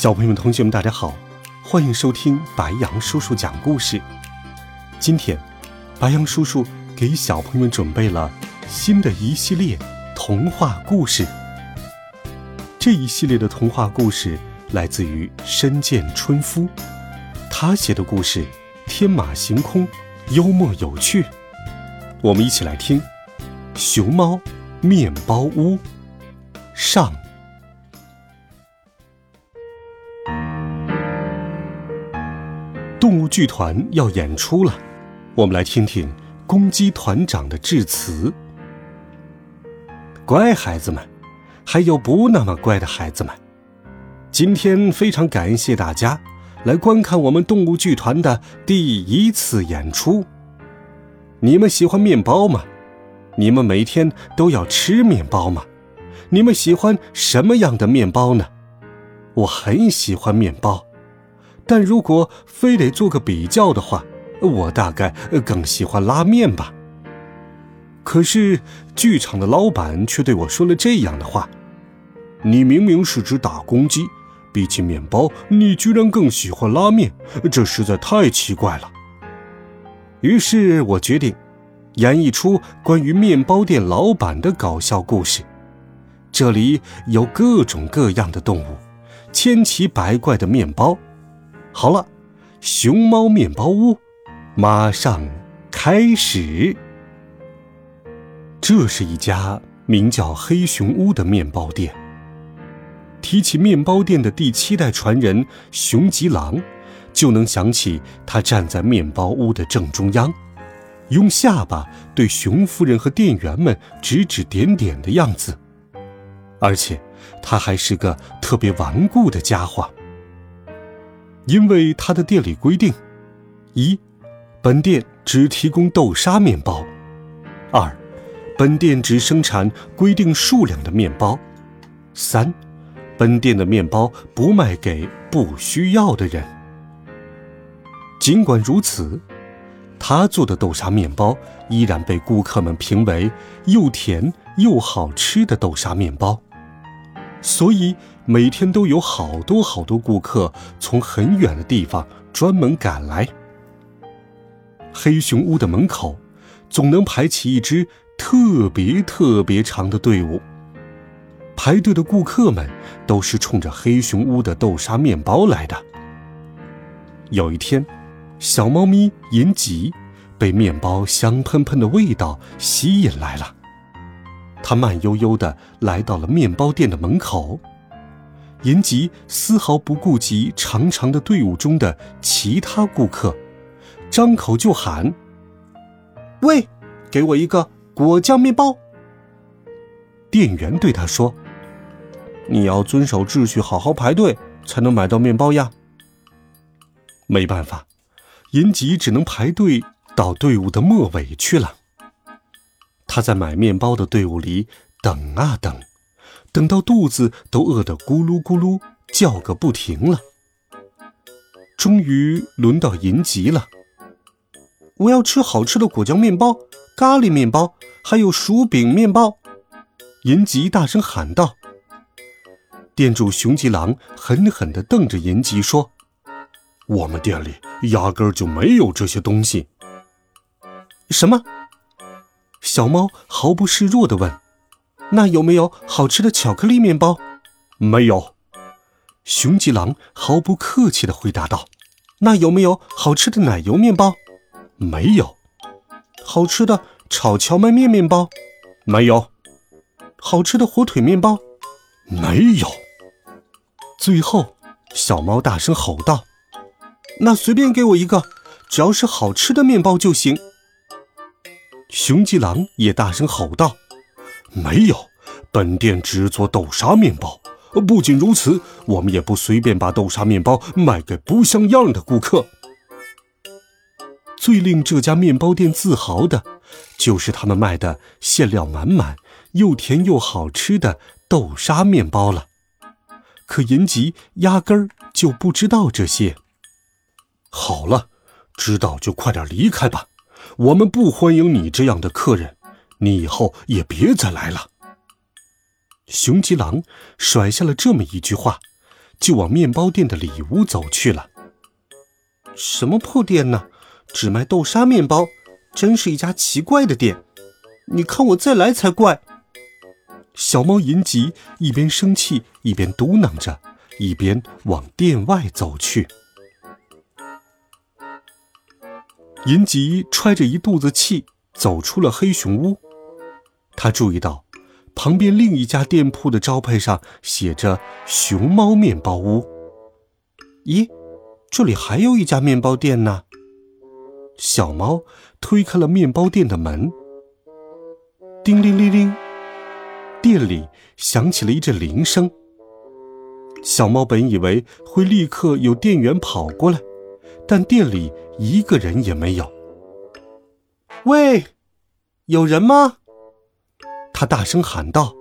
小朋友们、同学们，大家好，欢迎收听白羊叔叔讲故事。今天，白羊叔叔给小朋友们准备了新的一系列童话故事。这一系列的童话故事来自于深见春夫，他写的故事天马行空、幽默有趣。我们一起来听《熊猫面包屋》上。动物剧团要演出了，我们来听听公鸡团长的致辞。乖孩子们，还有不那么乖的孩子们，今天非常感谢大家来观看我们动物剧团的第一次演出。你们喜欢面包吗？你们每天都要吃面包吗？你们喜欢什么样的面包呢？我很喜欢面包。但如果非得做个比较的话，我大概更喜欢拉面吧。可是剧场的老板却对我说了这样的话：“你明明是只大公鸡，比起面包，你居然更喜欢拉面，这实在太奇怪了。”于是我决定演一出关于面包店老板的搞笑故事。这里有各种各样的动物，千奇百怪的面包。好了，熊猫面包屋马上开始。这是一家名叫黑熊屋的面包店。提起面包店的第七代传人熊吉郎，就能想起他站在面包屋的正中央，用下巴对熊夫人和店员们指指点点的样子。而且，他还是个特别顽固的家伙。因为他的店里规定：一，本店只提供豆沙面包；二，本店只生产规定数量的面包；三，本店的面包不卖给不需要的人。尽管如此，他做的豆沙面包依然被顾客们评为又甜又好吃的豆沙面包。所以每天都有好多好多顾客从很远的地方专门赶来。黑熊屋的门口总能排起一支特别特别长的队伍。排队的顾客们都是冲着黑熊屋的豆沙面包来的。有一天，小猫咪银吉被面包香喷喷的味道吸引来了。他慢悠悠地来到了面包店的门口，银吉丝毫不顾及长长的队伍中的其他顾客，张口就喊：“喂，给我一个果酱面包。”店员对他说：“你要遵守秩序，好好排队，才能买到面包呀。”没办法，银吉只能排队到队伍的末尾去了。他在买面包的队伍里等啊等，等到肚子都饿得咕噜咕噜叫个不停了。终于轮到银吉了，我要吃好吃的果酱面包、咖喱面包，还有薯饼面包。银吉大声喊道。店主熊吉郎狠狠地瞪着银吉说：“我们店里压根儿就没有这些东西。”什么？小猫毫不示弱地问：“那有没有好吃的巧克力面包？”“没有。”熊吉狼毫不客气地回答道。“那有没有好吃的奶油面包？”“没有。”“好吃的炒荞麦面面包？”“没有。”“好吃的火腿面包？”“没有。”最后，小猫大声吼道：“那随便给我一个，只要是好吃的面包就行。”熊吉郎也大声吼道：“没有，本店只做豆沙面包，不仅如此，我们也不随便把豆沙面包卖给不像样的顾客。最令这家面包店自豪的，就是他们卖的馅料满满、又甜又好吃的豆沙面包了。可银吉压根儿就不知道这些。好了，知道就快点离开吧，我们不欢迎你这样的客人，你以后也别再来了。熊吉郎甩下了这么一句话，就往面包店的里屋走去了。什么破店呢？只卖豆沙面包，真是一家奇怪的店。你看我再来才怪！小猫银吉一边生气一边嘟囔着，一边往店外走去。银吉揣着一肚子气走出了黑熊屋，他注意到旁边另一家店铺的招牌上写着“熊猫面包屋”。咦，这里还有一家面包店呢！小猫推开了面包店的门，叮铃铃铃，店里响起了一阵铃声。小猫本以为会立刻有店员跑过来，但店里一个人也没有。喂，有人吗？他大声喊道：“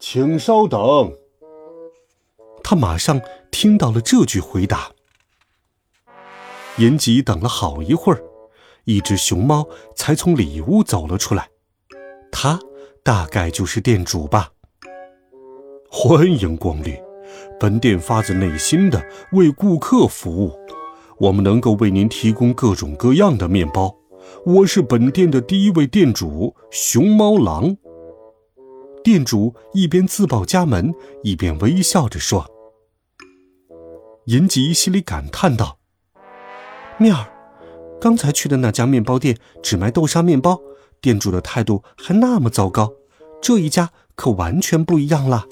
请稍等。”他马上听到了这句回答。银吉等了好一会儿，一只熊猫才从里屋走了出来。他大概就是店主吧。欢迎光临，本店发自内心的为顾客服务。我们能够为您提供各种各样的面包。我是本店的第一位店主熊猫狼。店主一边自报家门，一边微笑着说。银吉心里感叹道。面儿，刚才去的那家面包店只卖豆沙面包，店主的态度还那么糟糕。这一家可完全不一样了。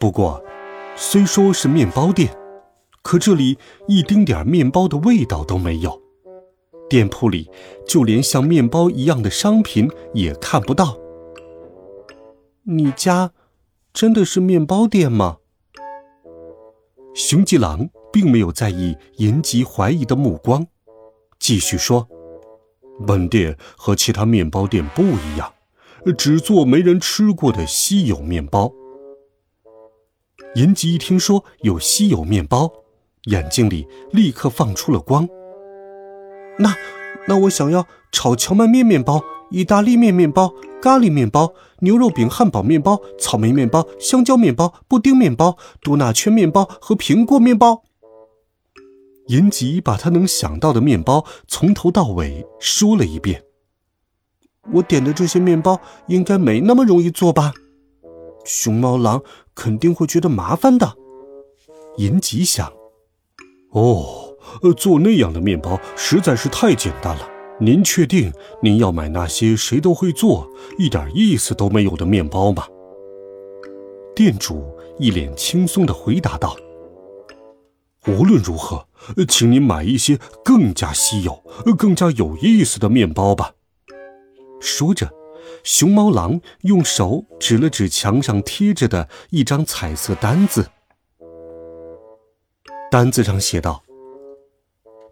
不过，虽说是面包店，可这里一丁点面包的味道都没有。店铺里就连像面包一样的商品也看不到。你家真的是面包店吗？雄吉郎。并没有在意银吉怀疑的目光，继续说：“本店和其他面包店不一样，只做没人吃过的稀有面包。”银吉一听说有稀有面包，眼睛里立刻放出了光。那，那我想要炒荞麦面面包、意大利面面包。咖喱面包、牛肉饼、汉堡面包、草莓面包、香蕉面包、布丁面包、多纳圈面包和苹果面包。银吉把他能想到的面包从头到尾说了一遍。我点的这些面包应该没那么容易做吧？熊猫狼肯定会觉得麻烦的。银吉想。哦，做那样的面包实在是太简单了。您确定您要买那些谁都会做、一点意思都没有的面包吗？店主一脸轻松地回答道。无论如何，请您买一些更加稀有、更加有意思的面包吧。说着，熊猫狼用手指了指墙上贴着的一张彩色单子，单子上写道：“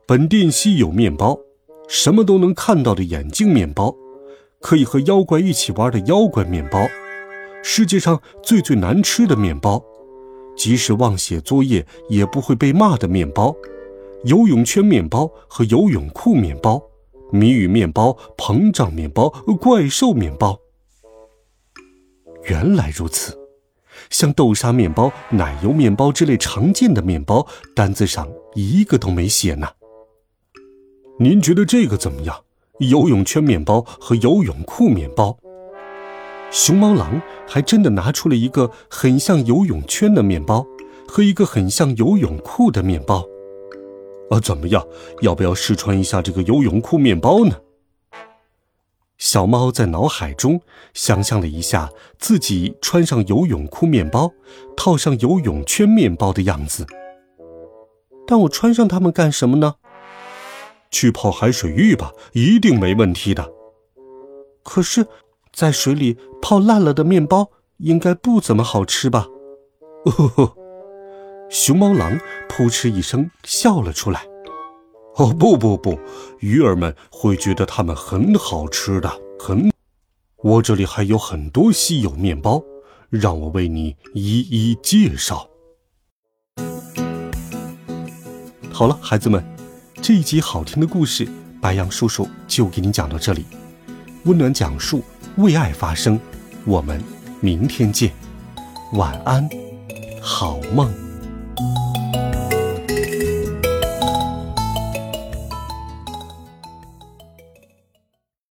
本店稀有面包，什么都能看到的眼镜面包，可以和妖怪一起玩的妖怪面包，世界上最最难吃的面包。”即使忘写作业也不会被骂的面包，游泳圈面包和游泳裤面包，谜语面包、膨胀面包、怪兽面包。原来如此，像豆沙面包、奶油面包之类常见的面包，单子上一个都没写呢。您觉得这个怎么样？游泳圈面包和游泳裤面包。熊猫狼还真的拿出了一个很像游泳圈的面包和一个很像游泳裤的面包，啊，怎么样？要不要试穿一下这个游泳裤面包呢？小猫在脑海中想象了一下自己穿上游泳裤面包，套上游泳圈面包的样子。但我穿上它们干什么呢？去泡海水浴吧，一定没问题的。可是。在水里泡烂了的面包应该不怎么好吃吧？哦吼！熊猫狼扑哧一声笑了出来。哦不不不，鱼儿们会觉得它们很好吃的，很。我这里还有很多稀有面包，让我为你一一介绍。好了，孩子们，这一集好听的故事，白羊叔叔就给你讲到这里。温暖讲述，为爱发声，我们明天见，晚安，好梦。